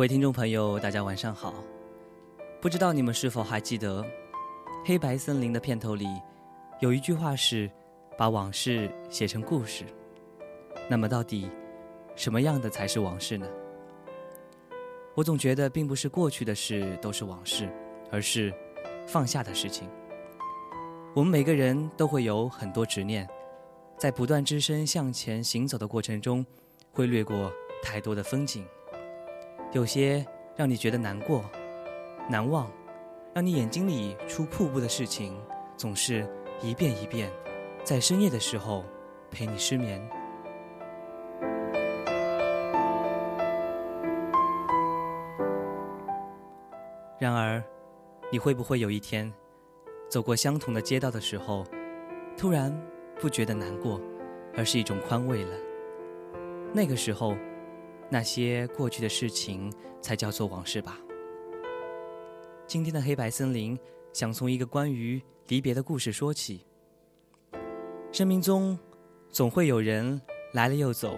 各位听众朋友，大家晚上好。不知道你们是否还记得，《黑白森林》的片头里有一句话是“把往事写成故事”。那么，到底什么样的才是往事呢？我总觉得，并不是过去的事都是往事，而是放下的事情。我们每个人都会有很多执念，在不断只身向前行走的过程中，会掠过太多的风景。有些让你觉得难过、难忘，让你眼睛里出瀑布的事情，总是一遍一遍，在深夜的时候陪你失眠。然而，你会不会有一天，走过相同的街道的时候，突然不觉得难过，而是一种宽慰了？那个时候。那些过去的事情才叫做往事吧。今天的黑白森林想从一个关于离别的故事说起。生命中总会有人来了又走，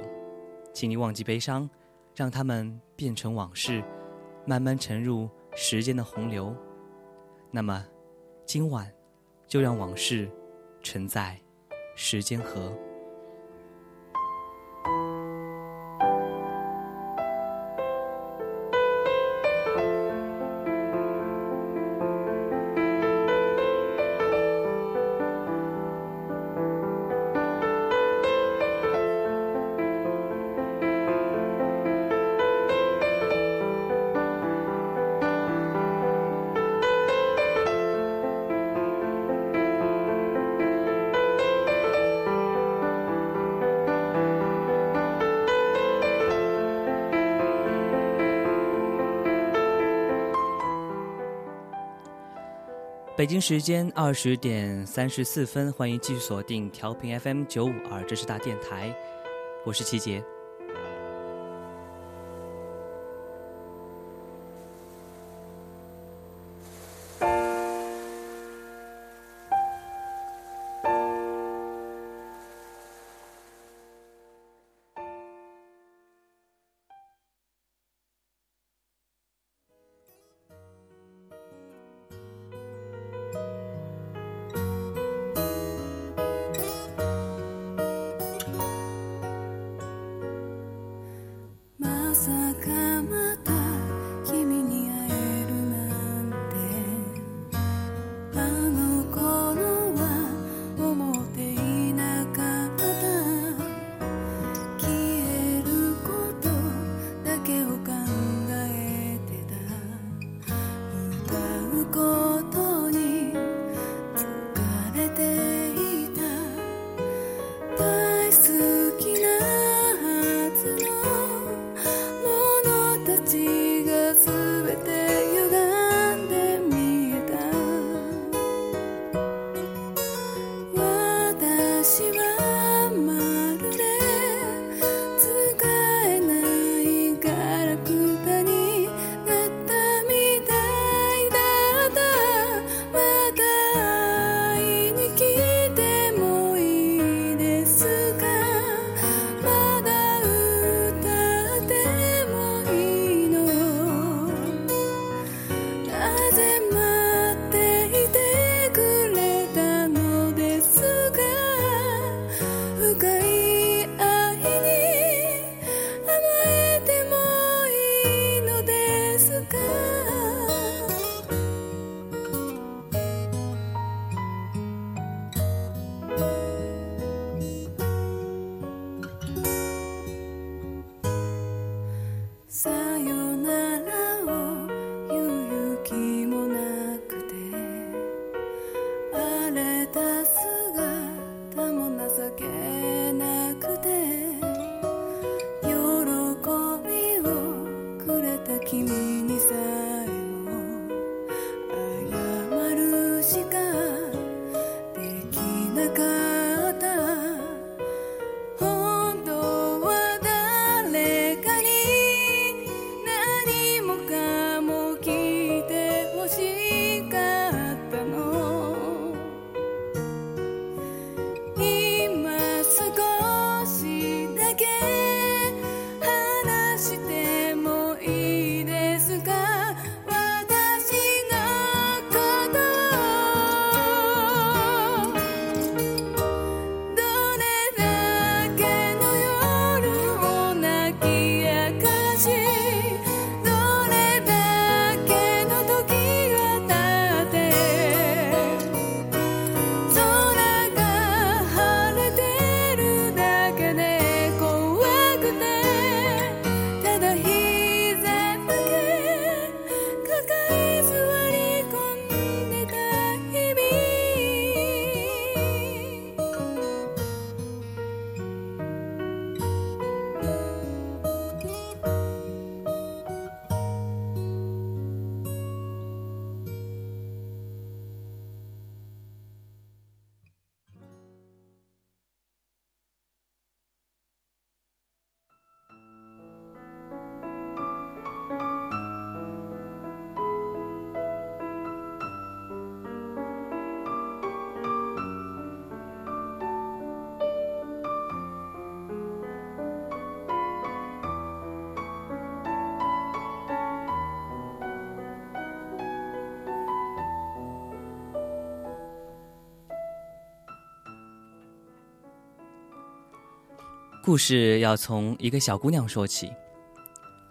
请你忘记悲伤，让他们变成往事，慢慢沉入时间的洪流。那么，今晚就让往事沉在时间河。北京时间二十点三十四分，欢迎继续锁定调频 FM 九五二，这是大电台，我是齐杰。故事要从一个小姑娘说起。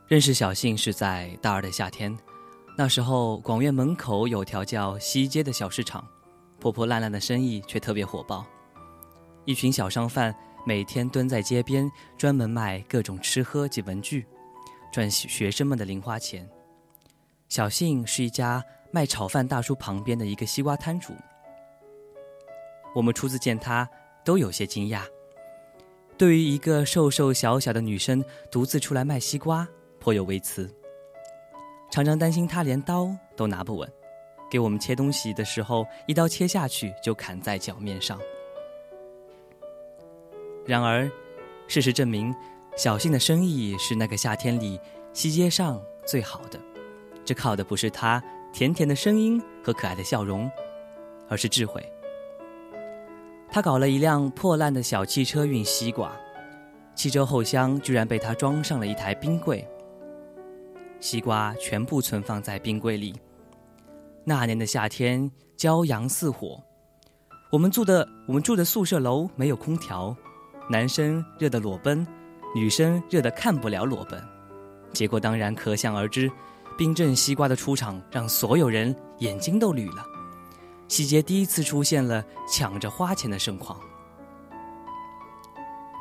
认识小信是在大二的夏天，那时候广院门口有条叫西街的小市场，破破烂烂的生意却特别火爆。一群小商贩每天蹲在街边，专门卖各种吃喝及文具，赚学生们的零花钱。小信是一家卖炒饭大叔旁边的一个西瓜摊主。我们初次见他，都有些惊讶。对于一个瘦瘦小小的女生独自出来卖西瓜，颇有微词。常常担心她连刀都拿不稳，给我们切东西的时候，一刀切下去就砍在脚面上。然而，事实证明，小信的生意是那个夏天里西街上最好的。这靠的不是她甜甜的声音和可爱的笑容，而是智慧。他搞了一辆破烂的小汽车运西瓜，汽车后厢居然被他装上了一台冰柜，西瓜全部存放在冰柜里。那年的夏天，骄阳似火，我们住的我们住的宿舍楼没有空调，男生热得裸奔，女生热得看不了裸奔，结果当然可想而知。冰镇西瓜的出场让所有人眼睛都绿了。西街第一次出现了抢着花钱的盛况。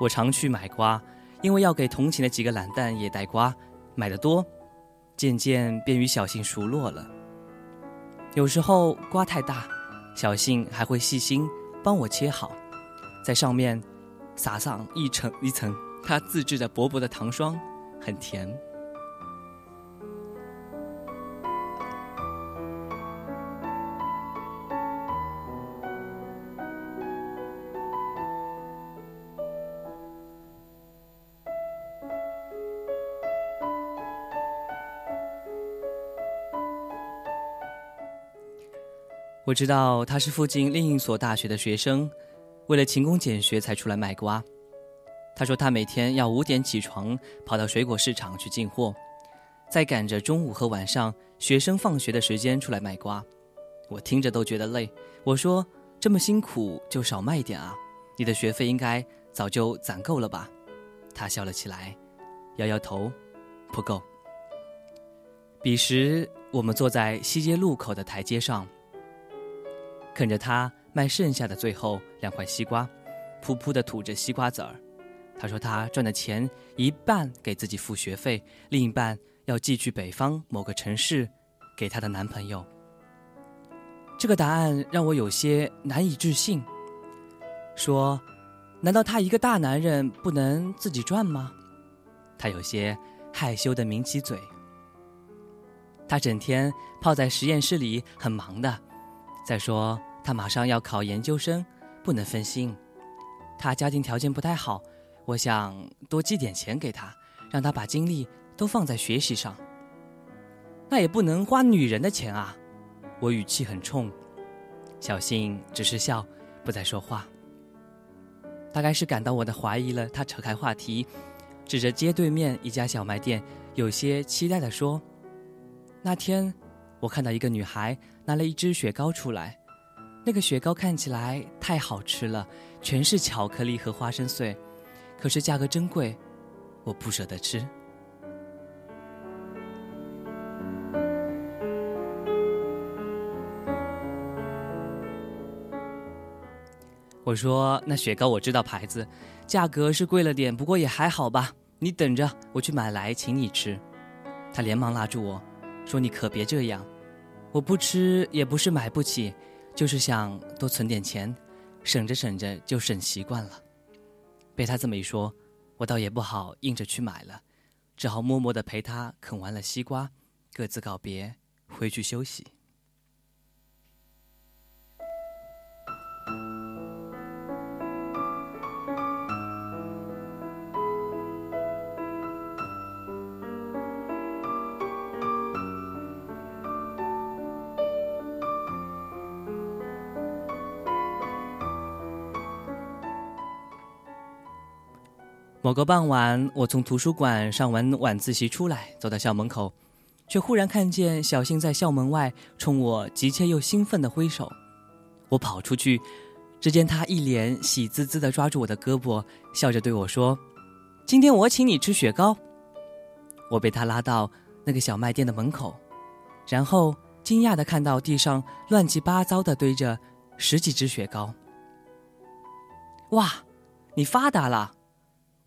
我常去买瓜，因为要给同寝的几个懒蛋也带瓜，买的多，渐渐便与小信熟络了。有时候瓜太大，小信还会细心帮我切好，在上面撒上一层一层他自制的薄薄的糖霜，很甜。我知道他是附近另一所大学的学生，为了勤工俭学才出来卖瓜。他说他每天要五点起床，跑到水果市场去进货，再赶着中午和晚上学生放学的时间出来卖瓜。我听着都觉得累。我说这么辛苦就少卖一点啊，你的学费应该早就攒够了吧？他笑了起来，摇摇头，不够。彼时我们坐在西街路口的台阶上。啃着他卖剩下的最后两块西瓜，噗噗的吐着西瓜籽儿。他说他赚的钱一半给自己付学费，另一半要寄去北方某个城市，给她的男朋友。这个答案让我有些难以置信。说，难道他一个大男人不能自己赚吗？他有些害羞的抿起嘴。他整天泡在实验室里，很忙的。再说，他马上要考研究生，不能分心。他家庭条件不太好，我想多寄点钱给他，让他把精力都放在学习上。那也不能花女人的钱啊！我语气很冲，小信只是笑，不再说话。大概是感到我的怀疑了，他扯开话题，指着街对面一家小卖店，有些期待地说：“那天。”我看到一个女孩拿了一支雪糕出来，那个雪糕看起来太好吃了，全是巧克力和花生碎，可是价格真贵，我不舍得吃。我说：“那雪糕我知道牌子，价格是贵了点，不过也还好吧。你等着，我去买来请你吃。”他连忙拉住我。说你可别这样，我不吃也不是买不起，就是想多存点钱，省着省着就省习惯了。被他这么一说，我倒也不好硬着去买了，只好默默的陪他啃完了西瓜，各自告别，回去休息。某个傍晚，我从图书馆上完晚自习出来，走到校门口，却忽然看见小新在校门外冲我急切又兴奋地挥手。我跑出去，只见他一脸喜滋滋地抓住我的胳膊，笑着对我说：“今天我请你吃雪糕。”我被他拉到那个小卖店的门口，然后惊讶的看到地上乱七八糟的堆着十几只雪糕。哇，你发达了！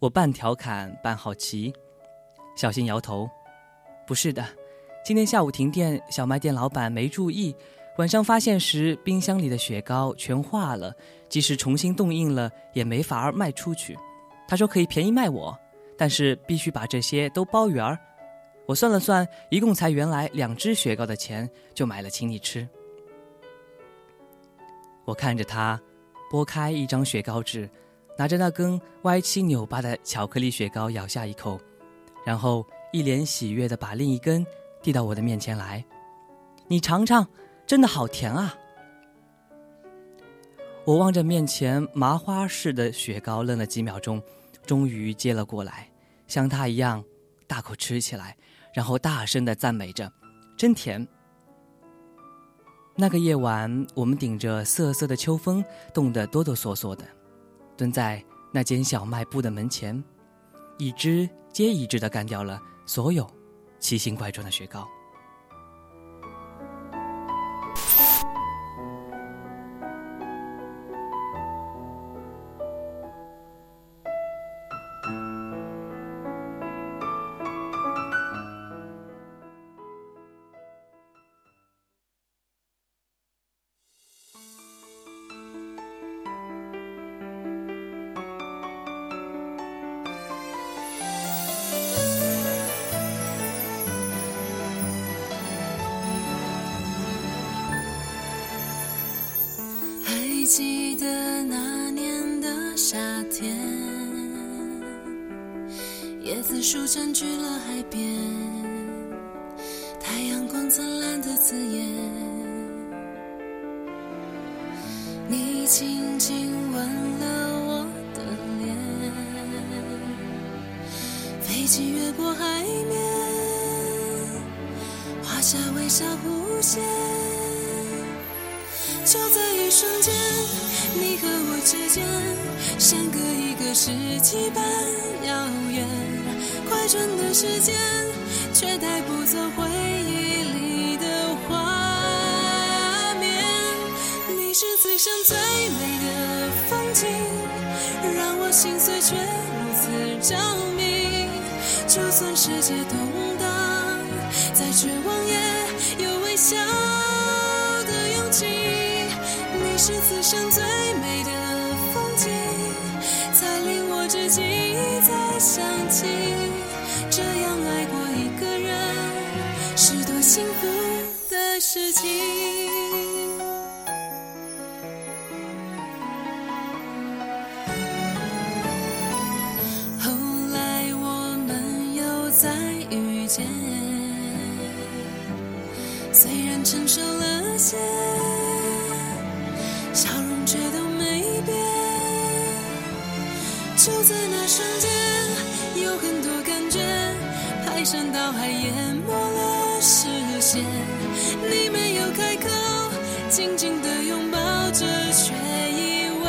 我半调侃半好奇，小新摇头：“不是的，今天下午停电，小卖店老板没注意，晚上发现时冰箱里的雪糕全化了，即使重新冻硬了也没法儿卖出去。他说可以便宜卖我，但是必须把这些都包圆儿。我算了算，一共才原来两只雪糕的钱，就买了请你吃。”我看着他，剥开一张雪糕纸。拿着那根歪七扭八的巧克力雪糕咬下一口，然后一脸喜悦的把另一根递到我的面前来，你尝尝，真的好甜啊！我望着面前麻花似的雪糕，愣了几秒钟，终于接了过来，像他一样大口吃起来，然后大声的赞美着：“真甜！”那个夜晚，我们顶着瑟瑟的秋风，冻得哆哆嗦嗦的。蹲在那间小卖部的门前，一只接一只的干掉了所有奇形怪状的雪糕。记得那年的夏天，椰子树占据了海边，太阳光灿烂的刺眼。你轻轻吻了我的脸，飞机越过海面，画下微笑弧线。就在一瞬间，你和我之间，相隔一个世纪般遥远。快转的时间，却带不走回忆里的画面。你是此生最美的风景，让我心碎却如此着迷。就算世界动荡，再绝望也有微笑。是此生最美的风景，才令我至今一再想起。这样爱过一个人，是多幸福的事情。紧紧地拥抱着，却以为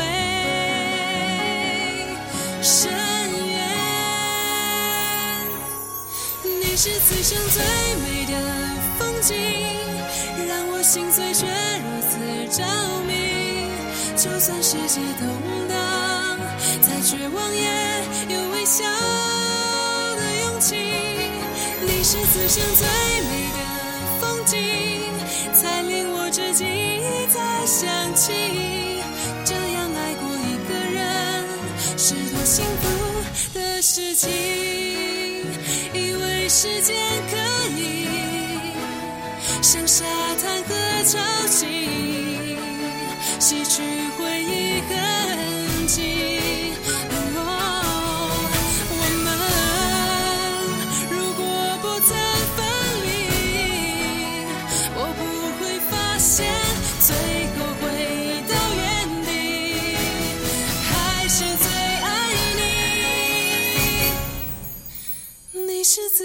深渊。你是此生最美的风景，让我心碎却如此着迷。就算世界动荡，再绝望也有微笑的勇气。你是此生最美起。这样爱过一个人，是多幸福的事情。以为时间可以像沙滩和潮汐。洗去回忆痕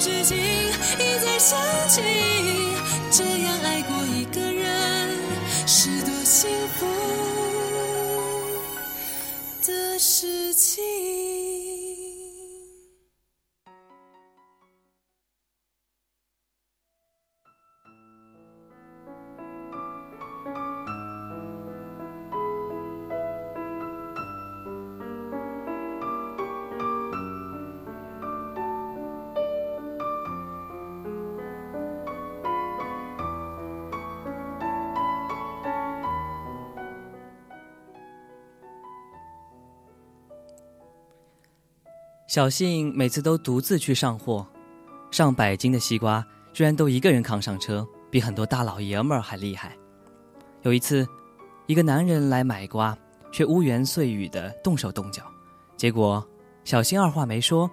至今一再想起。这样爱过一个人，是多幸福的事情。小信每次都独自去上货，上百斤的西瓜居然都一个人扛上车，比很多大老爷们儿还厉害。有一次，一个男人来买瓜，却污言碎语的动手动脚，结果小新二话没说，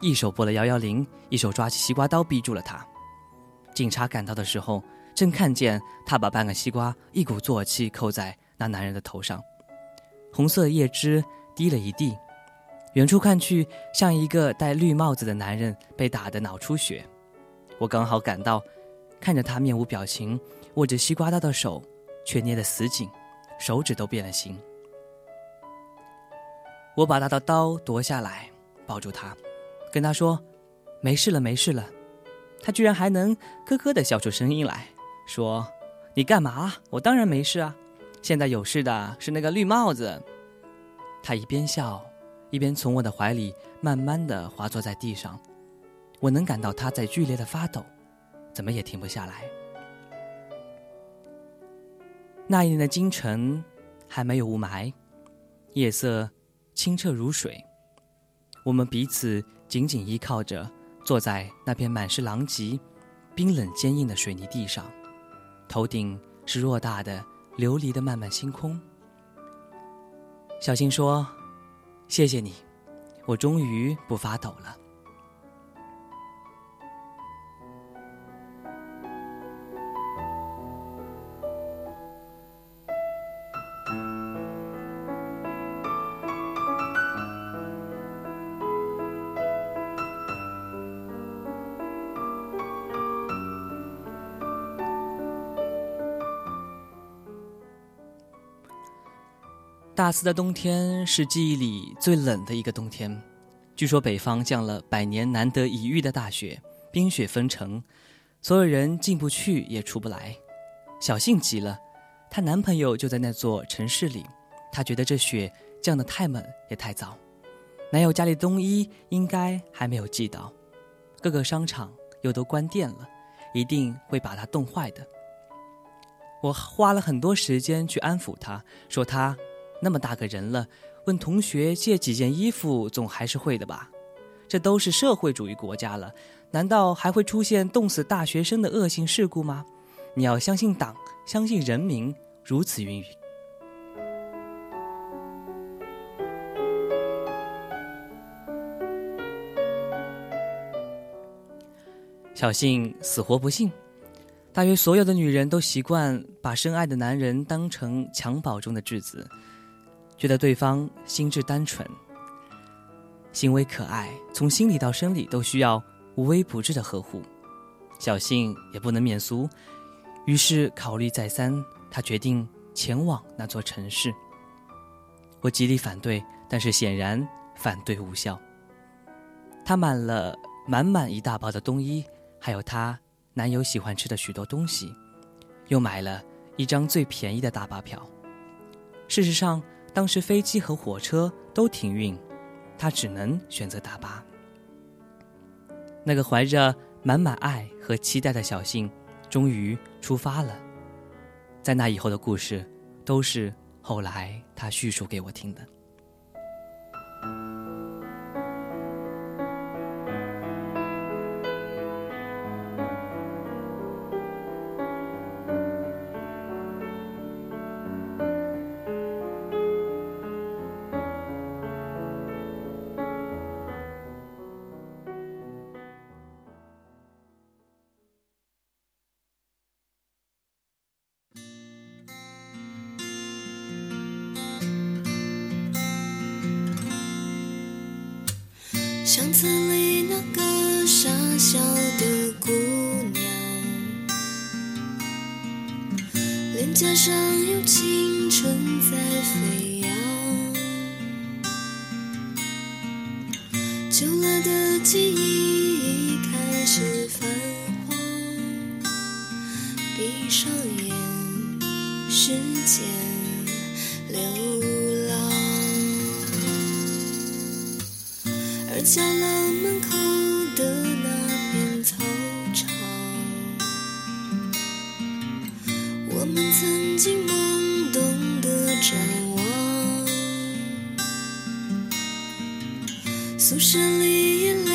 一手拨了幺幺零，一手抓起西瓜刀逼住了他。警察赶到的时候，正看见他把半个西瓜一鼓作气扣在那男人的头上，红色的叶汁滴了一地。远处看去，像一个戴绿帽子的男人被打得脑出血。我刚好赶到，看着他面无表情，握着西瓜刀的手却捏得死紧，手指都变了形。我把他的刀夺下来，抱住他，跟他说：“没事了，没事了。”他居然还能咯咯地笑出声音来，说：“你干嘛？我当然没事啊。现在有事的是那个绿帽子。”他一边笑。一边从我的怀里慢慢的滑坐在地上，我能感到他在剧烈的发抖，怎么也停不下来。那一年的京城还没有雾霾，夜色清澈如水，我们彼此紧紧依靠着，坐在那片满是狼藉、冰冷坚硬的水泥地上，头顶是偌大的琉璃的漫漫星空。小新说。谢谢你，我终于不发抖了。大四的冬天是记忆里最冷的一个冬天，据说北方降了百年难得一遇的大雪，冰雪封城，所有人进不去也出不来。小幸急了，她男朋友就在那座城市里，她觉得这雪降得太猛也太早，男友家里冬衣应该还没有寄到，各个商场又都关店了，一定会把她冻坏的。我花了很多时间去安抚她，说她。那么大个人了，问同学借几件衣服，总还是会的吧？这都是社会主义国家了，难道还会出现冻死大学生的恶性事故吗？你要相信党，相信人民，如此云云。小信死活不信，大约所有的女人都习惯把深爱的男人当成襁褓中的稚子。觉得对方心智单纯，行为可爱，从心理到生理都需要无微不至的呵护。小幸也不能免俗，于是考虑再三，他决定前往那座城市。我极力反对，但是显然反对无效。他买了满满一大包的冬衣，还有她男友喜欢吃的许多东西，又买了一张最便宜的大巴票。事实上。当时飞机和火车都停运，他只能选择大巴。那个怀着满满爱和期待的小信，终于出发了。在那以后的故事，都是后来他叙述给我听的。宿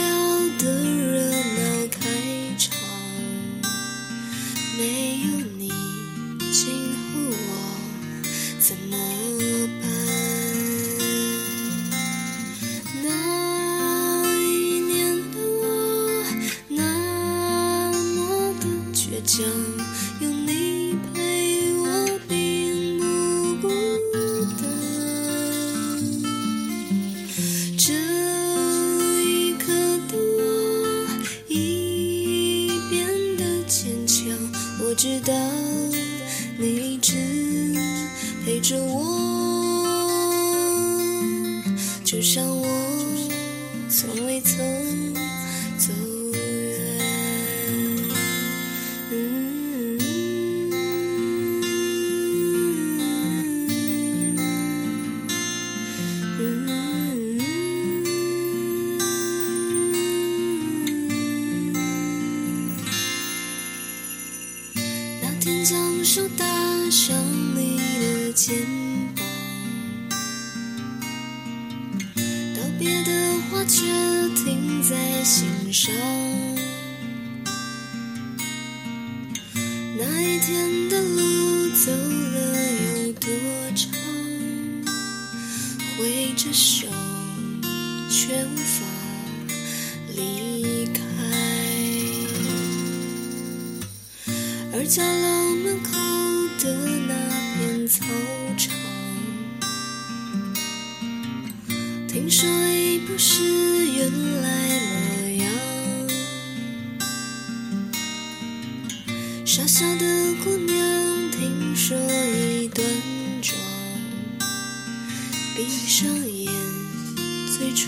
闭上眼，最初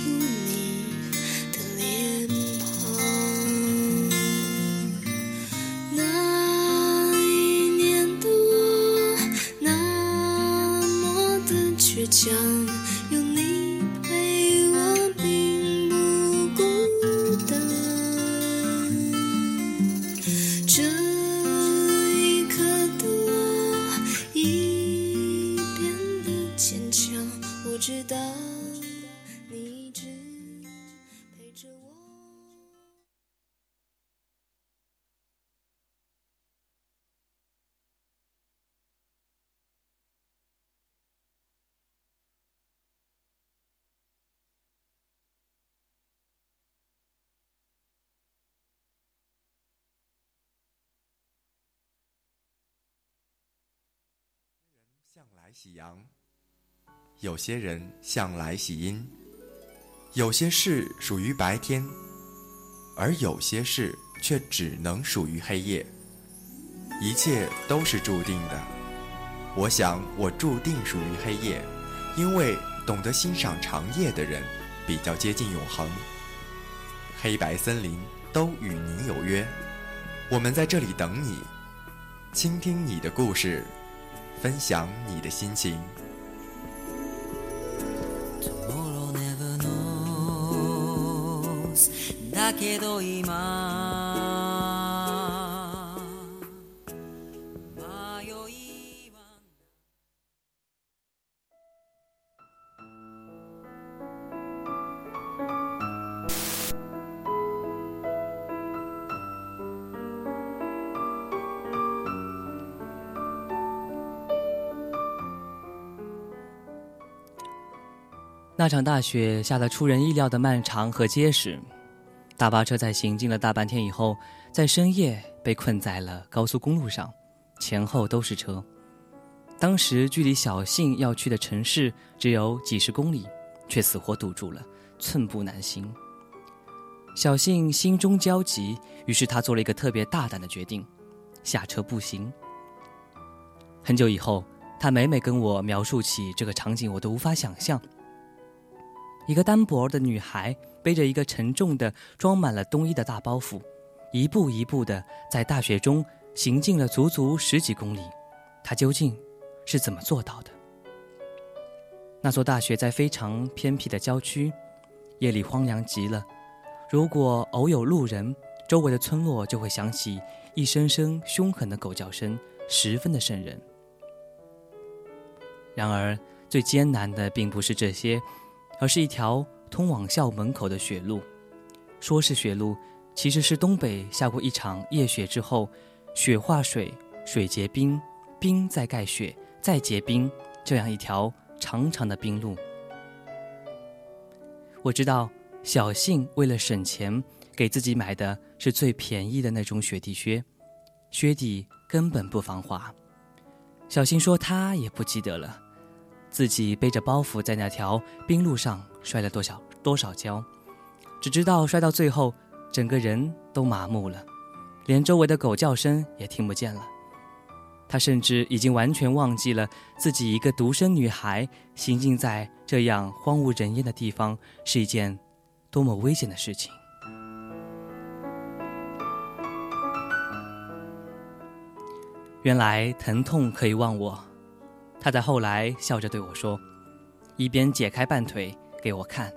向来喜阳，有些人向来喜阴，有些事属于白天，而有些事却只能属于黑夜。一切都是注定的。我想，我注定属于黑夜，因为懂得欣赏长夜的人，比较接近永恒。黑白森林都与你有约，我们在这里等你，倾听你的故事。分享你的心情。 Tomorrow never knows だけど今 那场大雪下得出人意料的漫长和结实，大巴车在行进了大半天以后，在深夜被困在了高速公路上，前后都是车。当时距离小信要去的城市只有几十公里，却死活堵住了，寸步难行。小信心中焦急，于是他做了一个特别大胆的决定：下车步行。很久以后，他每每跟我描述起这个场景，我都无法想象。一个单薄的女孩背着一个沉重的、装满了冬衣的大包袱，一步一步的在大雪中行进了足足十几公里。她究竟是怎么做到的？那座大学在非常偏僻的郊区，夜里荒凉极了。如果偶有路人，周围的村落就会响起一声声凶狠的狗叫声，十分的瘆人。然而，最艰难的并不是这些。而是一条通往校门口的雪路，说是雪路，其实是东北下过一场夜雪之后，雪化水，水结冰，冰再盖雪，再结冰，这样一条长长的冰路。我知道小信为了省钱，给自己买的是最便宜的那种雪地靴，靴底根本不防滑。小信说他也不记得了。自己背着包袱在那条冰路上摔了多少多少跤，只知道摔到最后，整个人都麻木了，连周围的狗叫声也听不见了。他甚至已经完全忘记了自己一个独生女孩行进在这样荒无人烟的地方是一件多么危险的事情。原来疼痛可以忘我。他在后来笑着对我说，一边解开半腿给我看，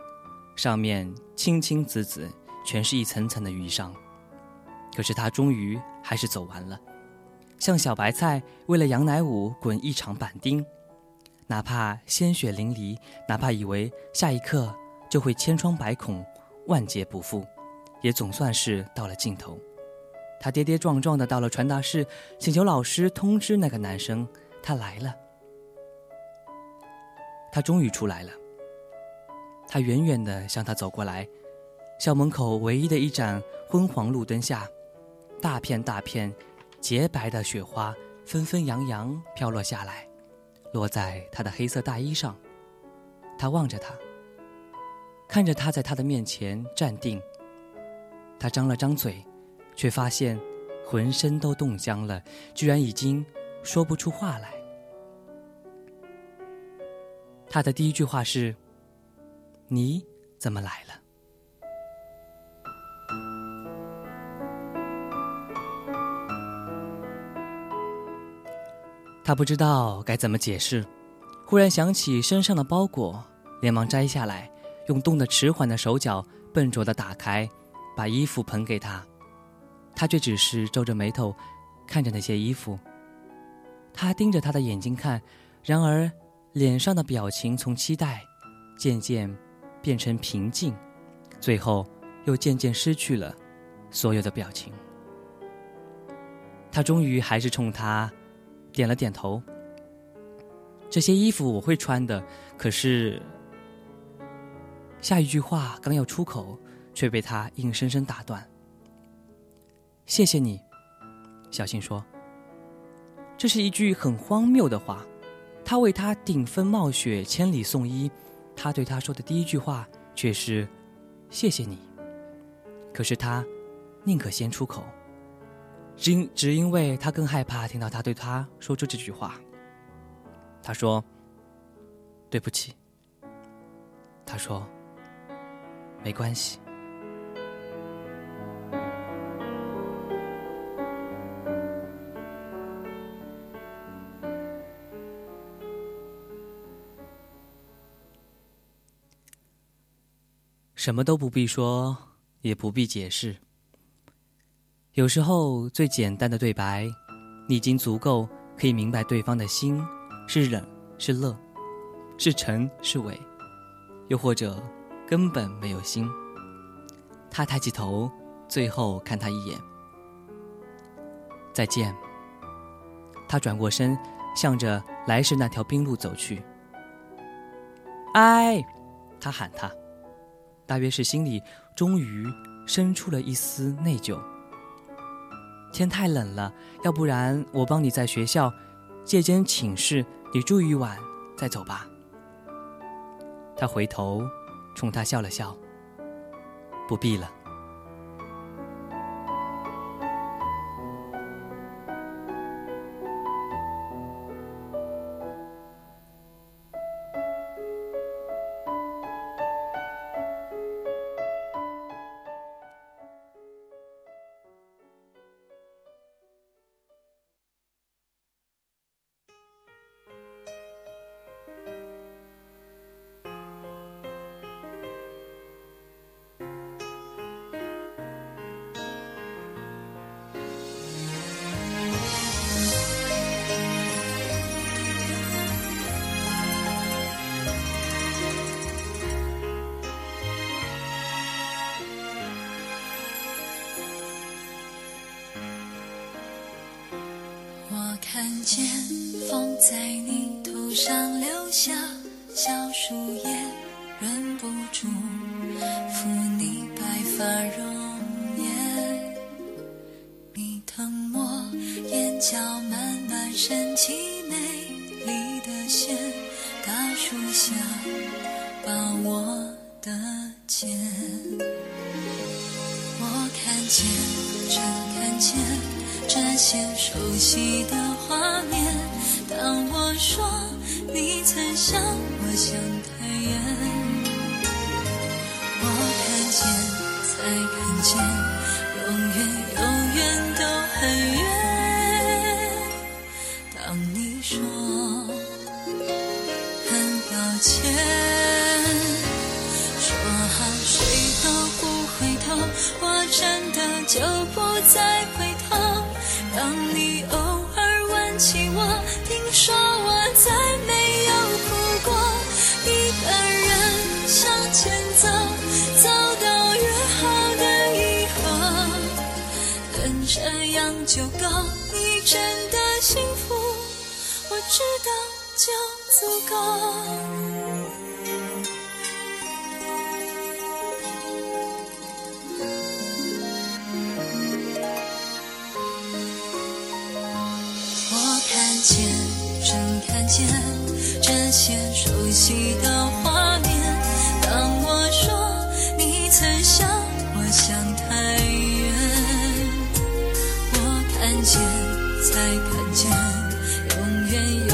上面青青紫紫，全是一层层的淤伤。可是他终于还是走完了，像小白菜为了杨乃武滚一场板钉，哪怕鲜血淋漓，哪怕以为下一刻就会千疮百孔、万劫不复，也总算是到了尽头。他跌跌撞撞的到了传达室，请求老师通知那个男生，他来了。他终于出来了。他远远地向他走过来，校门口唯一的一盏昏黄路灯下，大片大片洁白的雪花纷纷扬扬飘落下来，落在他的黑色大衣上。他望着他，看着他在他的面前站定。他张了张嘴，却发现浑身都冻僵了，居然已经说不出话来。他的第一句话是：“你怎么来了？”他不知道该怎么解释，忽然想起身上的包裹，连忙摘下来，用冻得迟缓的手脚笨拙的打开，把衣服捧给他。他却只是皱着眉头，看着那些衣服。他盯着他的眼睛看，然而。脸上的表情从期待，渐渐变成平静，最后又渐渐失去了所有的表情。他终于还是冲他点了点头。这些衣服我会穿的，可是下一句话刚要出口，却被他硬生生打断。谢谢你，小新说。这是一句很荒谬的话。他为他顶风冒雪千里送医，他对他说的第一句话却是“谢谢你”。可是他宁可先出口，只因只因为他更害怕听到他对他说出这句话。他说：“对不起。”他说：“没关系。”什么都不必说，也不必解释。有时候，最简单的对白，你已经足够可以明白对方的心是冷是乐，是沉是伪，又或者根本没有心。他抬起头，最后看他一眼，再见。他转过身，向着来时那条冰路走去。哎，他喊他。大约是心里终于生出了一丝内疚。天太冷了，要不然我帮你在学校借间寝室，你住一晚再走吧。他回头冲他笑了笑，不必了。见风在你头上留下小树叶，忍不住抚你白发容颜。你疼我眼角慢慢升起美丽的线，大树下把我的肩。我看见，真看见这些熟悉的间这些熟悉的画面。当我说你曾想我想太远，我看见，才看见，永远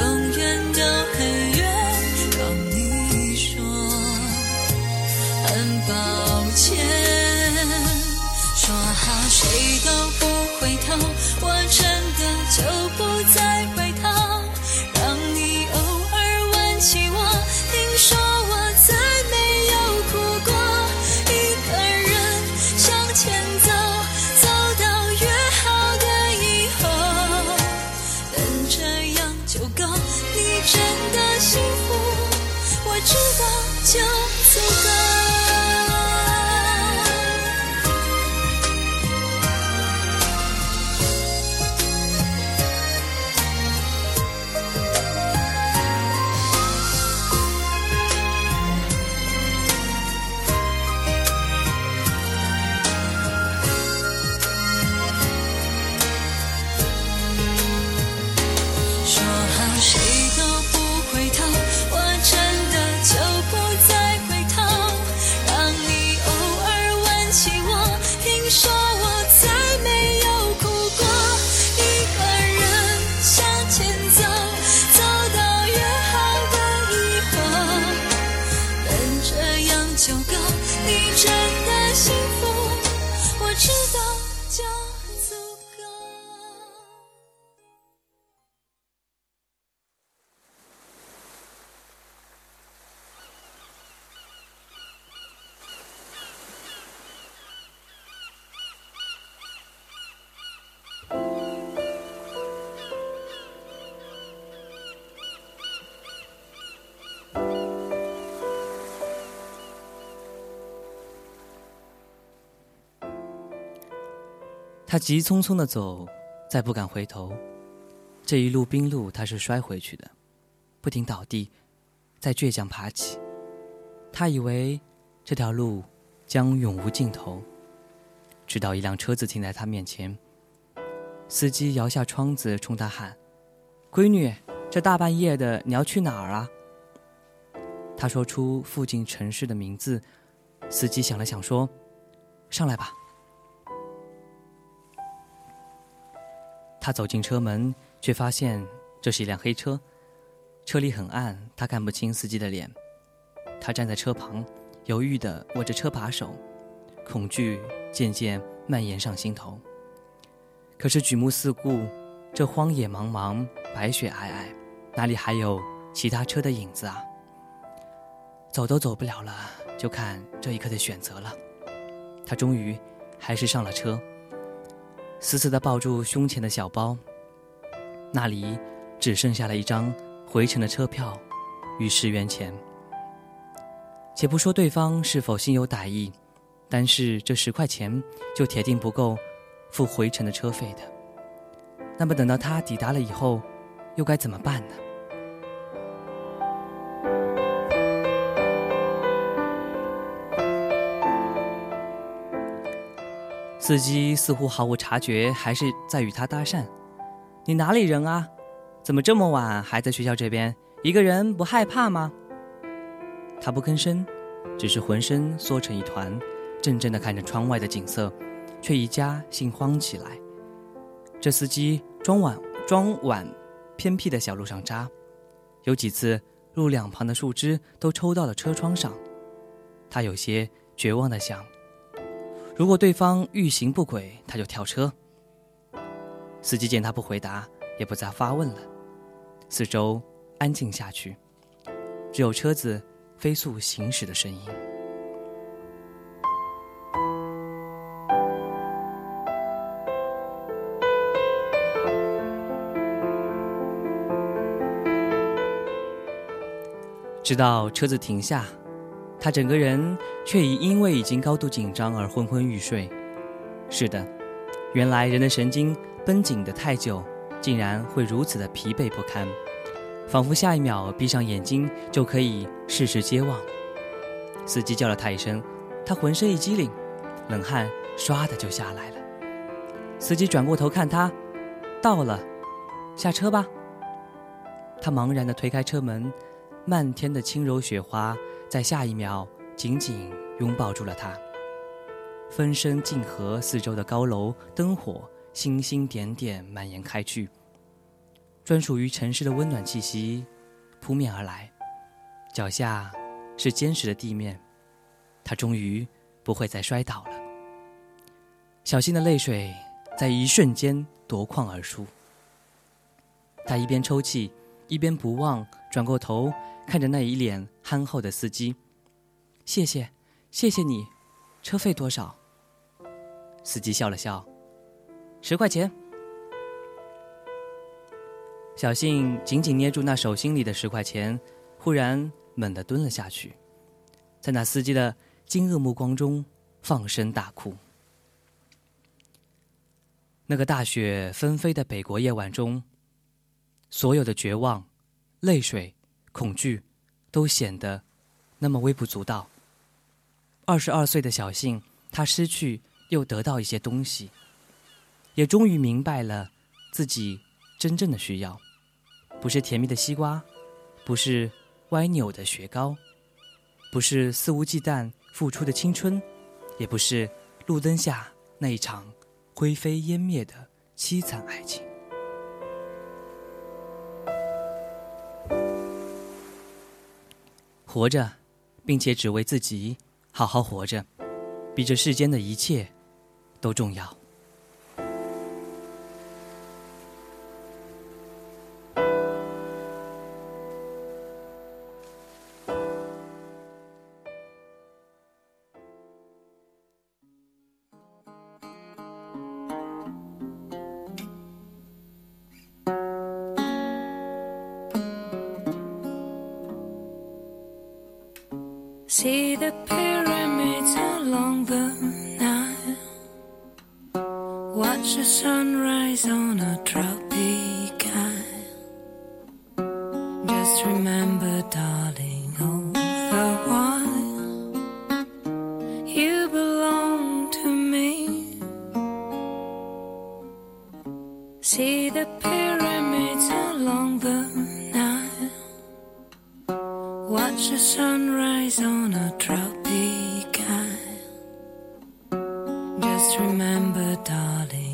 他急匆匆地走，再不敢回头。这一路冰路，他是摔回去的，不停倒地，再倔强爬起。他以为这条路将永无尽头，直到一辆车子停在他面前。司机摇下窗子冲他喊：“闺女，这大半夜的，你要去哪儿啊？”他说出附近城市的名字，司机想了想说：“上来吧。”他走进车门，却发现这是一辆黑车，车里很暗，他看不清司机的脸。他站在车旁，犹豫地握着车把手，恐惧渐渐蔓延上心头。可是举目四顾，这荒野茫茫，白雪皑皑，哪里还有其他车的影子啊？走都走不了了，就看这一刻的选择了。他终于还是上了车。死死地抱住胸前的小包，那里只剩下了一张回程的车票与十元钱。且不说对方是否心有歹意，单是这十块钱就铁定不够付回程的车费的。那么等到他抵达了以后，又该怎么办呢？司机似乎毫无察觉，还是在与他搭讪：“你哪里人啊？怎么这么晚还在学校这边？一个人不害怕吗？”他不吭声，只是浑身缩成一团，怔怔地看着窗外的景色，却一家心慌起来。这司机装晚装晚偏僻的小路上扎，有几次路两旁的树枝都抽到了车窗上。他有些绝望地想。如果对方欲行不轨，他就跳车。司机见他不回答，也不再发问了。四周安静下去，只有车子飞速行驶的声音。直到车子停下。他整个人却已因为已经高度紧张而昏昏欲睡。是的，原来人的神经绷紧的太久，竟然会如此的疲惫不堪，仿佛下一秒闭上眼睛就可以世事皆忘。司机叫了他一声，他浑身一激灵，冷汗唰的就下来了。司机转过头看他，到了，下车吧。他茫然的推开车门，漫天的轻柔雪花。在下一秒，紧紧拥抱住了他。风声静和，四周的高楼、灯火、星星点点蔓延开去。专属于城市的温暖气息扑面而来，脚下是坚实的地面，他终于不会再摔倒了。小心的泪水在一瞬间夺眶而出。他一边抽泣，一边不忘转过头。看着那一脸憨厚的司机，谢谢，谢谢你，车费多少？司机笑了笑，十块钱。小信紧紧捏住那手心里的十块钱，忽然猛地蹲了下去，在那司机的惊愕目光中放声大哭。那个大雪纷飞的北国夜晚中，所有的绝望、泪水。恐惧，都显得那么微不足道。二十二岁的小信，他失去又得到一些东西，也终于明白了自己真正的需要，不是甜蜜的西瓜，不是歪扭的雪糕，不是肆无忌惮付出的青春，也不是路灯下那一场灰飞烟灭的凄惨爱情。活着，并且只为自己好好活着，比这世间的一切都重要。Watch the sunrise on a tropic isle. Just remember, darling,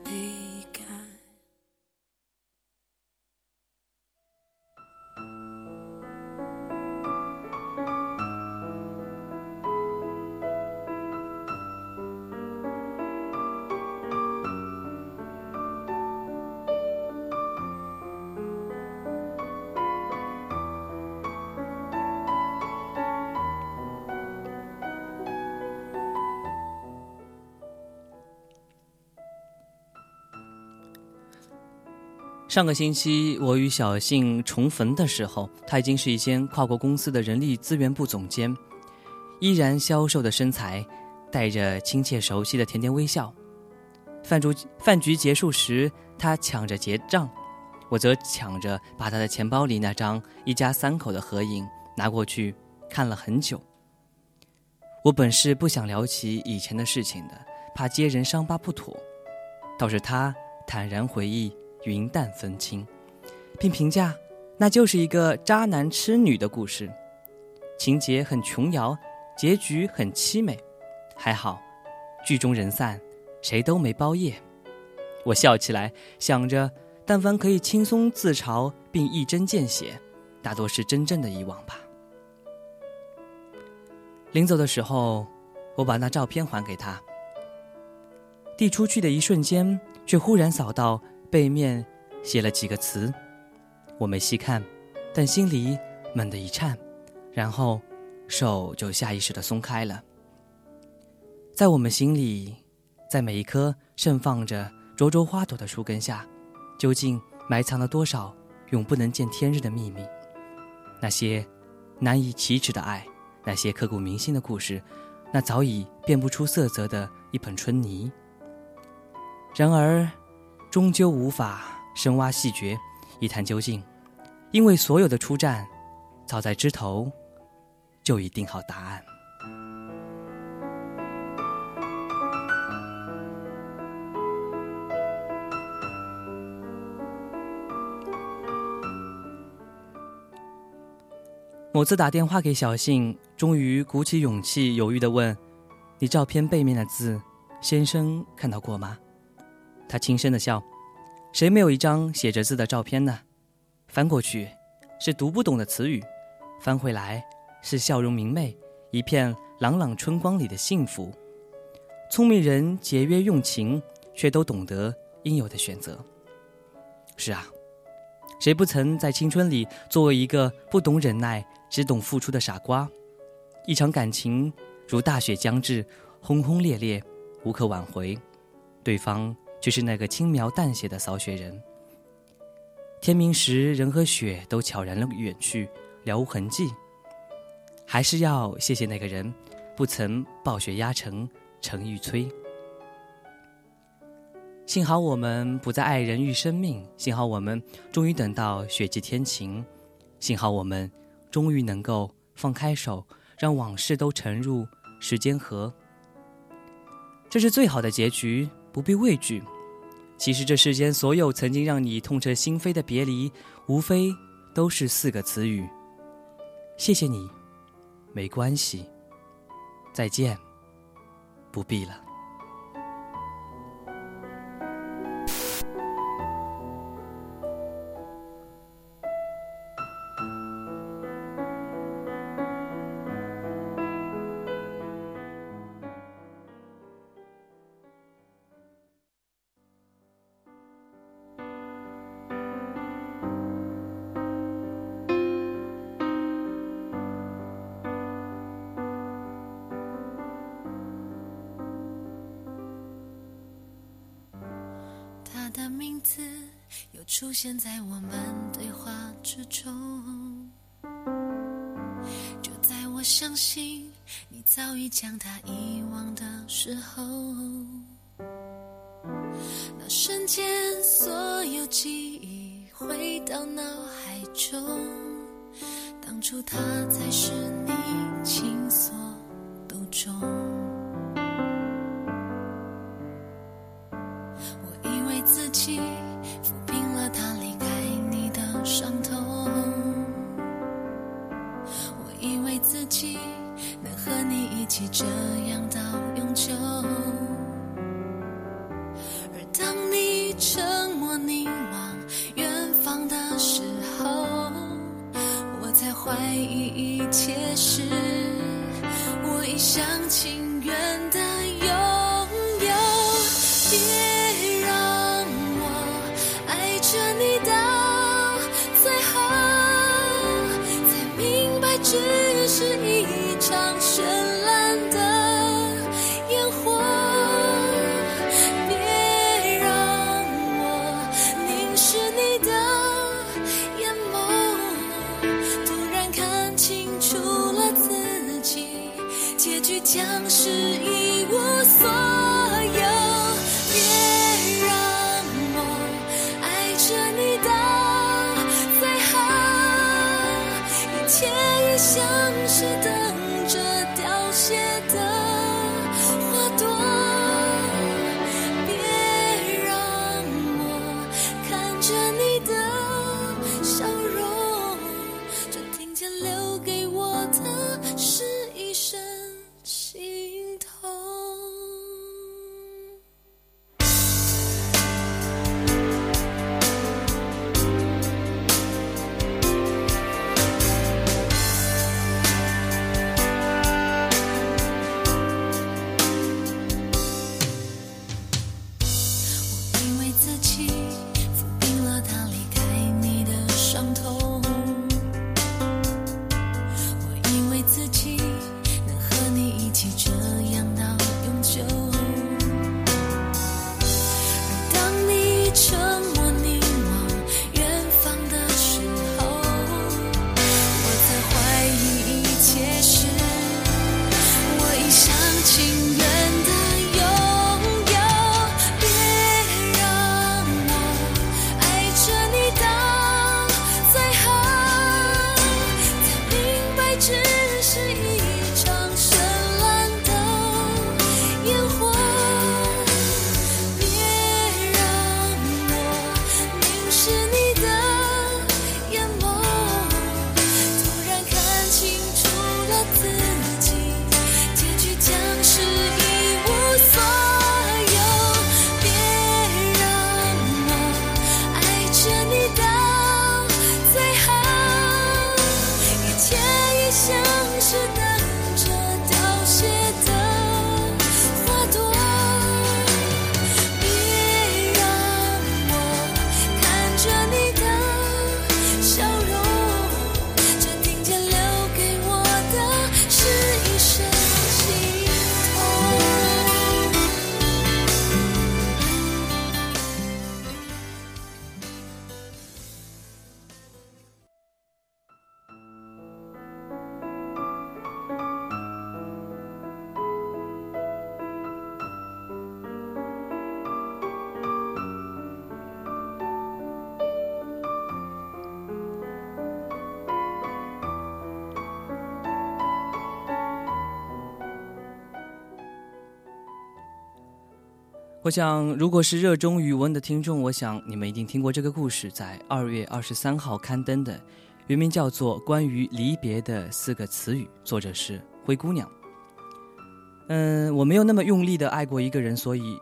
上个星期，我与小信重逢的时候，他已经是一间跨国公司的人力资源部总监，依然消瘦的身材，带着亲切熟悉的甜甜微笑。饭局饭局结束时，他抢着结账，我则抢着把他的钱包里那张一家三口的合影拿过去看了很久。我本是不想聊起以前的事情的，怕揭人伤疤不妥，倒是他坦然回忆。云淡风轻，并评价那就是一个渣男痴女的故事，情节很琼瑶，结局很凄美。还好，剧中人散，谁都没包夜。我笑起来，想着但凡可以轻松自嘲并一针见血，大多是真正的遗忘吧。临走的时候，我把那照片还给他，递出去的一瞬间，却忽然扫到。背面写了几个词，我没细看，但心里猛地一颤，然后手就下意识的松开了。在我们心里，在每一棵盛放着灼灼花朵的树根下，究竟埋藏了多少永不能见天日的秘密？那些难以启齿的爱，那些刻骨铭心的故事，那早已变不出色泽的一盆春泥。然而。终究无法深挖细掘，一探究竟，因为所有的出战，早在枝头就已定好答案。某次打电话给小信，终于鼓起勇气，犹豫的问：“你照片背面的字，先生看到过吗？”他轻声的笑，谁没有一张写着字的照片呢？翻过去，是读不懂的词语；翻回来，是笑容明媚、一片朗朗春光里的幸福。聪明人节约用情，却都懂得应有的选择。是啊，谁不曾在青春里作为一个不懂忍耐、只懂付出的傻瓜？一场感情如大雪将至，轰轰烈烈，无可挽回，对方。就是那个轻描淡写的扫雪人。天明时，人和雪都悄然了远去，了无痕迹。还是要谢谢那个人，不曾暴雪压城城欲摧。幸好我们不再爱人欲生命，幸好我们终于等到雪霁天晴，幸好我们终于能够放开手，让往事都沉入时间河。这是最好的结局。不必畏惧。其实这世间所有曾经让你痛彻心扉的别离，无非都是四个词语：谢谢你，没关系，再见，不必了。早已将他遗忘的时候，那瞬间所有记忆回到脑海中，当初他才是你情所独钟。只是一场绚我想，如果是热衷语文的听众，我想你们一定听过这个故事，在二月二十三号刊登的，原名叫做《关于离别的四个词语》，作者是灰姑娘。嗯，我没有那么用力的爱过一个人，所以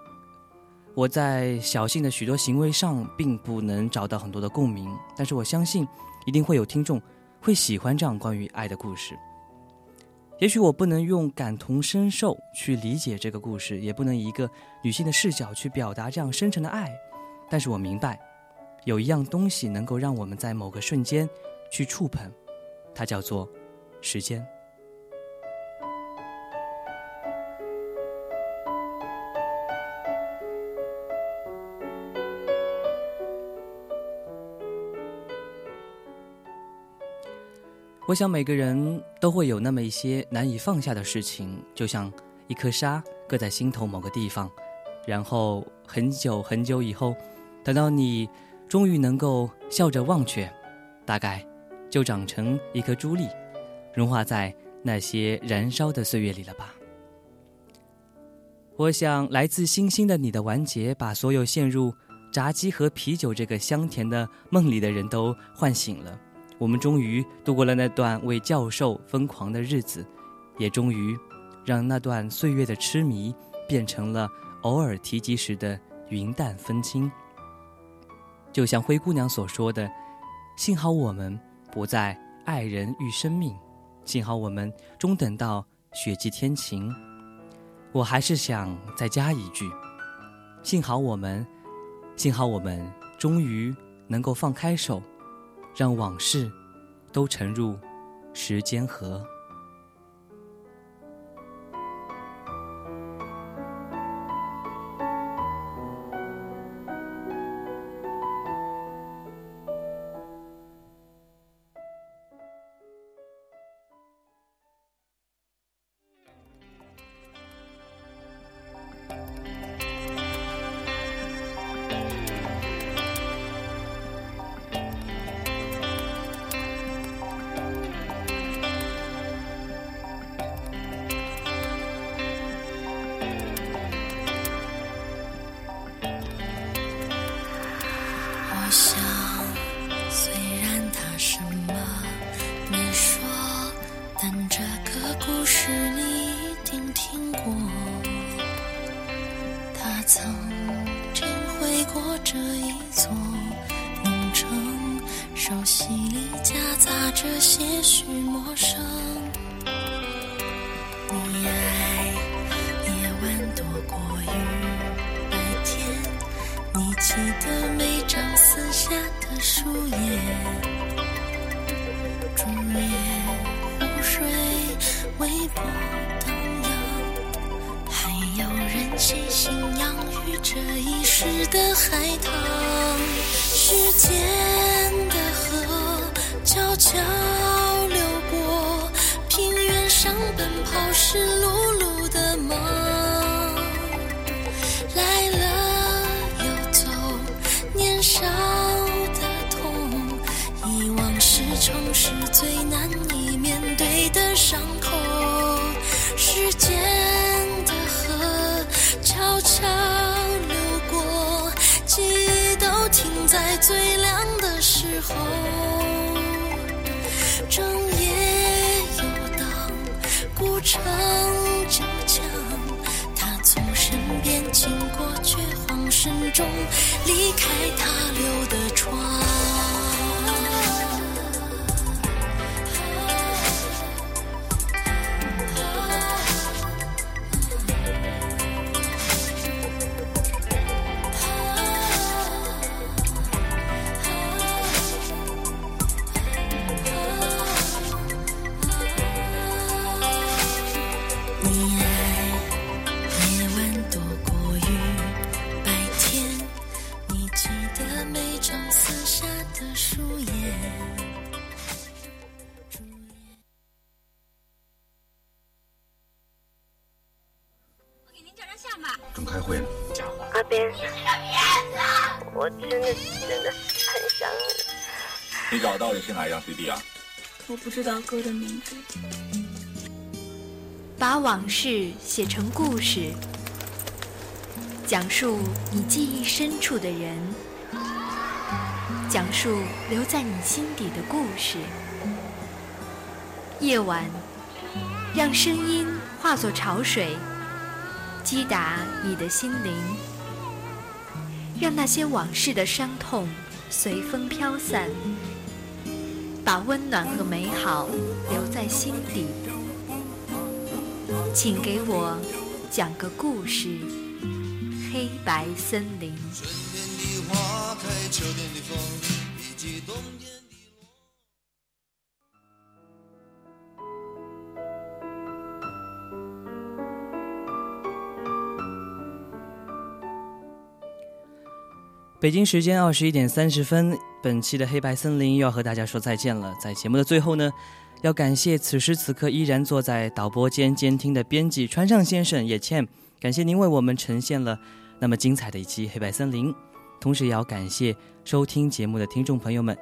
我在小信的许多行为上并不能找到很多的共鸣。但是我相信，一定会有听众会喜欢这样关于爱的故事。也许我不能用感同身受去理解这个故事，也不能以一个女性的视角去表达这样深沉的爱，但是我明白，有一样东西能够让我们在某个瞬间去触碰，它叫做时间。我想每个人都会有那么一些难以放下的事情，就像一颗沙搁在心头某个地方，然后很久很久以后，等到你终于能够笑着忘却，大概就长成一颗珠粒，融化在那些燃烧的岁月里了吧。我想，来自星星的你的完结，把所有陷入炸鸡和啤酒这个香甜的梦里的人都唤醒了。我们终于度过了那段为教授疯狂的日子，也终于让那段岁月的痴迷变成了偶尔提及时的云淡风轻。就像灰姑娘所说的：“幸好我们不再爱人与生命，幸好我们终等到雪霁天晴。”我还是想再加一句：“幸好我们，幸好我们终于能够放开手。”让往事都沉入时间河。边，我真的真的很想你。你找到的是哪一张 CD 啊？我不知道歌的名字。把往事写成故事，讲述你记忆深处的人，讲述留在你心底的故事。夜晚，让声音化作潮水，击打你的心灵，让那些往事的伤痛随风飘散，把温暖和美好留在心底。请给我讲个故事，《黑白森林》。春天的花开，秋天的风，北京时间二十一点三十分，本期的黑白森林又要和大家说再见了。在节目的最后呢，要感谢此时此刻依然坐在导播间监听的编辑川上先生，也欠感谢您为我们呈现了那么精彩的一期《黑白森林》，同时也要感谢收听节目的听众朋友们。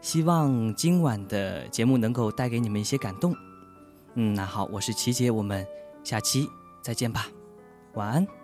希望今晚的节目能够带给你们一些感动。嗯，那好，我是齐姐，我们下期再见吧，晚安。